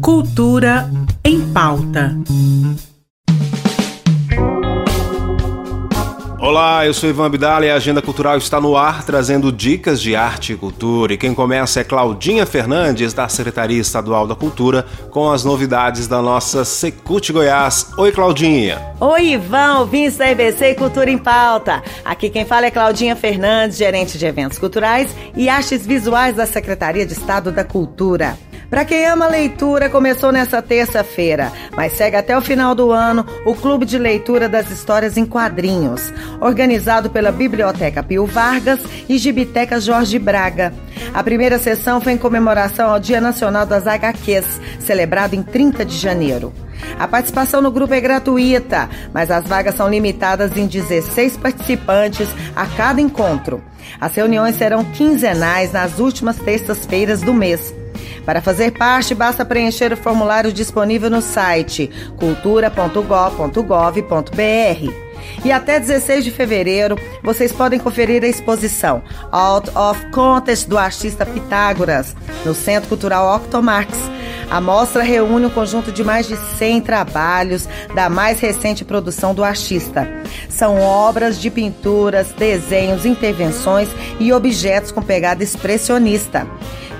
Cultura em pauta. Olá, eu sou Ivan Abdala e a Agenda Cultural está no ar trazendo dicas de arte e cultura. E quem começa é Claudinha Fernandes, da Secretaria Estadual da Cultura, com as novidades da nossa Secult Goiás. Oi, Claudinha. Oi, Ivan, ouvintes da IBC Cultura em Pauta. Aqui quem fala é Claudinha Fernandes, gerente de eventos culturais e artes visuais da Secretaria de Estado da Cultura. Para quem ama leitura, começou nessa terça-feira, mas segue até o final do ano o Clube de Leitura das Histórias em Quadrinhos, organizado pela Biblioteca Pio Vargas e Gibiteca Jorge Braga. A primeira sessão foi em comemoração ao Dia Nacional das HQs, celebrado em 30 de janeiro. A participação no grupo é gratuita, mas as vagas são limitadas em 16 participantes a cada encontro. As reuniões serão quinzenais nas últimas terças-feiras do mês. Para fazer parte, basta preencher o formulário disponível no site cultura.gov.br. E até 16 de fevereiro, vocês podem conferir a exposição Out of Contest do artista Pitágoras, no Centro Cultural Octomax. A mostra reúne um conjunto de mais de 100 trabalhos da mais recente produção do artista. São obras de pinturas, desenhos, intervenções e objetos com pegada expressionista.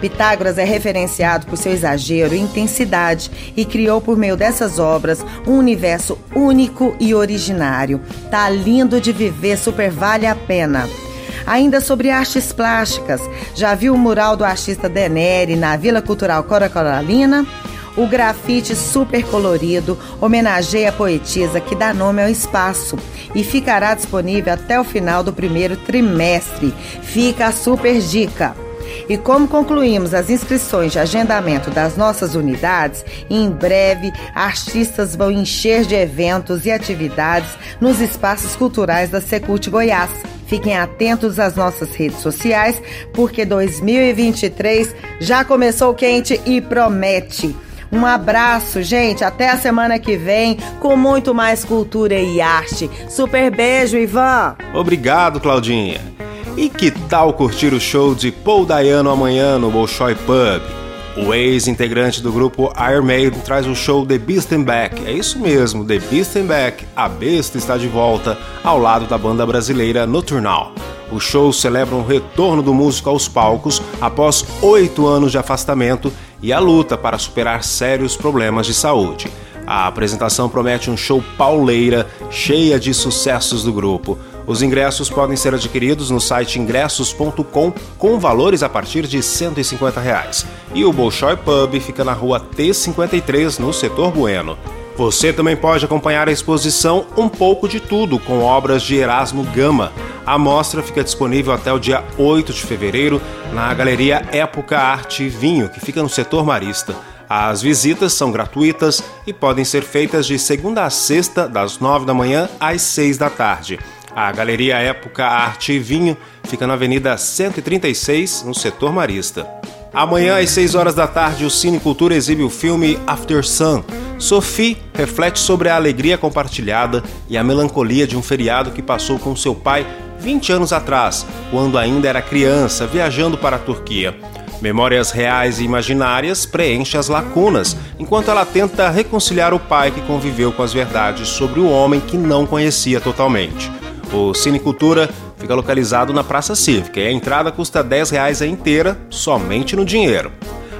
Pitágoras é referenciado por seu exagero e intensidade e criou por meio dessas obras um universo único e originário. Tá lindo de viver, super vale a pena. Ainda sobre artes plásticas, já viu o mural do artista Deneri na Vila Cultural Cora Coralina? O grafite super colorido homenageia a poetisa que dá nome ao espaço e ficará disponível até o final do primeiro trimestre. Fica a super dica! E como concluímos as inscrições de agendamento das nossas unidades, em breve artistas vão encher de eventos e atividades nos espaços culturais da Secult Goiás. Fiquem atentos às nossas redes sociais, porque 2023 já começou quente e promete. Um abraço, gente. Até a semana que vem com muito mais cultura e arte. Super beijo, Ivan. Obrigado, Claudinha. E que tal curtir o show de Paul Dayano amanhã no Bolshoi Pub? O ex-integrante do grupo Iron Maiden traz o show The Beast and Back. É isso mesmo, The Beast and Back. A besta está de volta ao lado da banda brasileira Nocturnal. O show celebra um retorno do músico aos palcos após oito anos de afastamento e a luta para superar sérios problemas de saúde. A apresentação promete um show pauleira, cheia de sucessos do grupo. Os ingressos podem ser adquiridos no site ingressos.com com valores a partir de 150 reais. E o Bolshoi Pub fica na rua T53, no setor Bueno. Você também pode acompanhar a exposição Um Pouco de Tudo, com obras de Erasmo Gama. A mostra fica disponível até o dia 8 de fevereiro na Galeria Época Arte e Vinho, que fica no setor Marista. As visitas são gratuitas e podem ser feitas de segunda a sexta, das 9 da manhã às 6 da tarde. A Galeria Época Arte e Vinho fica na Avenida 136, no setor marista. Amanhã, às 6 horas da tarde, o Cine Cultura exibe o filme After Sun. Sophie reflete sobre a alegria compartilhada e a melancolia de um feriado que passou com seu pai 20 anos atrás, quando ainda era criança, viajando para a Turquia. Memórias reais e imaginárias preenchem as lacunas, enquanto ela tenta reconciliar o pai que conviveu com as verdades sobre o homem que não conhecia totalmente. O Cine Cultura fica localizado na Praça Cívica e a entrada custa R$ 10 a inteira, somente no dinheiro.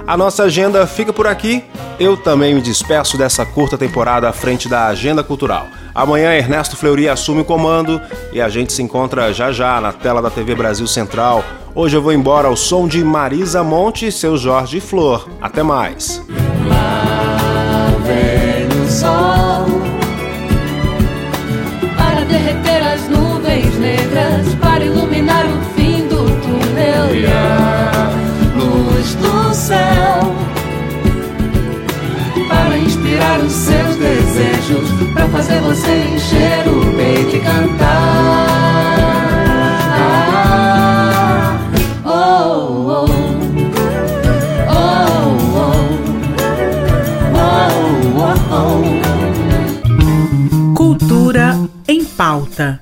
A nossa agenda fica por aqui. Eu também me despeço dessa curta temporada à frente da Agenda Cultural. Amanhã Ernesto Fleury assume o comando e a gente se encontra já já na tela da TV Brasil Central. Hoje eu vou embora ao som de Marisa Monte e seu Jorge Flor. Até mais. Lá vem o sol para derreter negras, para iluminar o fim do túnel e a luz do céu. Para inspirar os seus desejos, para fazer você encher o peito e cantar. Pauta.